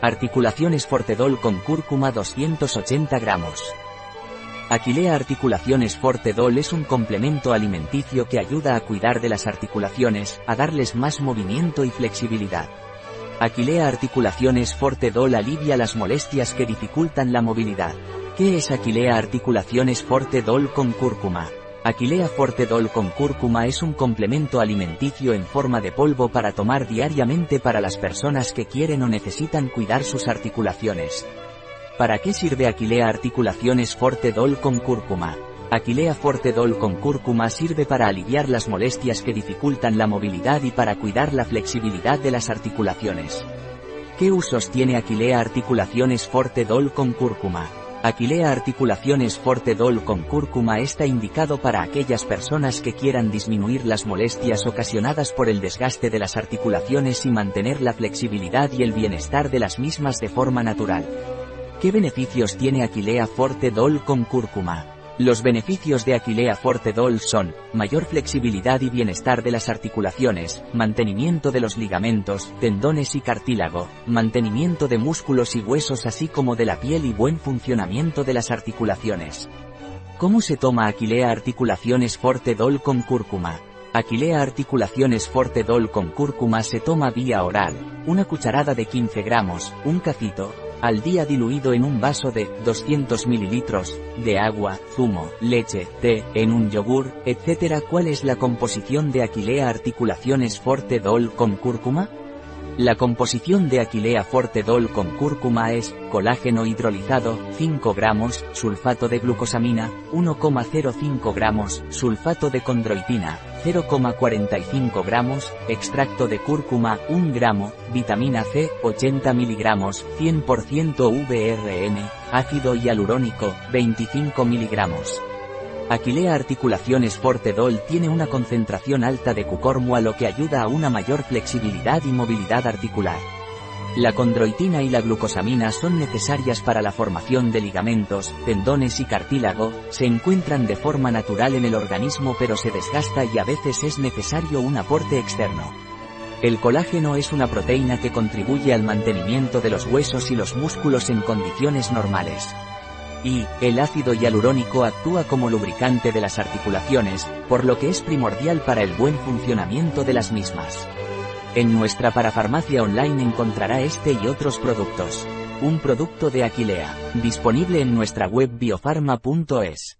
Articulaciones Fortedol con cúrcuma 280 gramos. Aquilea Articulaciones Fortedol es un complemento alimenticio que ayuda a cuidar de las articulaciones, a darles más movimiento y flexibilidad. Aquilea Articulaciones Fortedol alivia las molestias que dificultan la movilidad. ¿Qué es Aquilea Articulaciones Fortedol con cúrcuma? Aquilea Fortedol con cúrcuma es un complemento alimenticio en forma de polvo para tomar diariamente para las personas que quieren o necesitan cuidar sus articulaciones. ¿Para qué sirve Aquilea Articulaciones Fortedol con cúrcuma? Aquilea Fortedol con cúrcuma sirve para aliviar las molestias que dificultan la movilidad y para cuidar la flexibilidad de las articulaciones. ¿Qué usos tiene Aquilea Articulaciones Fortedol con cúrcuma? Aquilea Articulaciones Fortedol con cúrcuma está indicado para aquellas personas que quieran disminuir las molestias ocasionadas por el desgaste de las articulaciones y mantener la flexibilidad y el bienestar de las mismas de forma natural. ¿Qué beneficios tiene Aquilea Forte Dol con cúrcuma? Los beneficios de Aquilea Forte Dol son, mayor flexibilidad y bienestar de las articulaciones, mantenimiento de los ligamentos, tendones y cartílago, mantenimiento de músculos y huesos así como de la piel y buen funcionamiento de las articulaciones. ¿Cómo se toma Aquilea Articulaciones Forte Dol con cúrcuma? Aquilea Articulaciones Forte Dol con cúrcuma se toma vía oral, una cucharada de 15 gramos, un cacito, al día diluido en un vaso de 200 mililitros de agua, zumo, leche, té, en un yogur, etc. ¿Cuál es la composición de Aquilea articulaciones Forte Dol con cúrcuma? La composición de Aquilea Forte Dol con cúrcuma es, colágeno hidrolizado, 5 gramos, sulfato de glucosamina, 1,05 gramos, sulfato de condroitina, 0,45 gramos, extracto de cúrcuma, 1 gramo, vitamina C, 80 miligramos, 100% VRN, ácido hialurónico, 25 miligramos. Aquilea Articulaciones Fortedol tiene una concentración alta de cucormua lo que ayuda a una mayor flexibilidad y movilidad articular. La condroitina y la glucosamina son necesarias para la formación de ligamentos, tendones y cartílago, se encuentran de forma natural en el organismo pero se desgasta y a veces es necesario un aporte externo. El colágeno es una proteína que contribuye al mantenimiento de los huesos y los músculos en condiciones normales. Y, el ácido hialurónico actúa como lubricante de las articulaciones, por lo que es primordial para el buen funcionamiento de las mismas. En nuestra parafarmacia online encontrará este y otros productos. Un producto de Aquilea, disponible en nuestra web biofarma.es.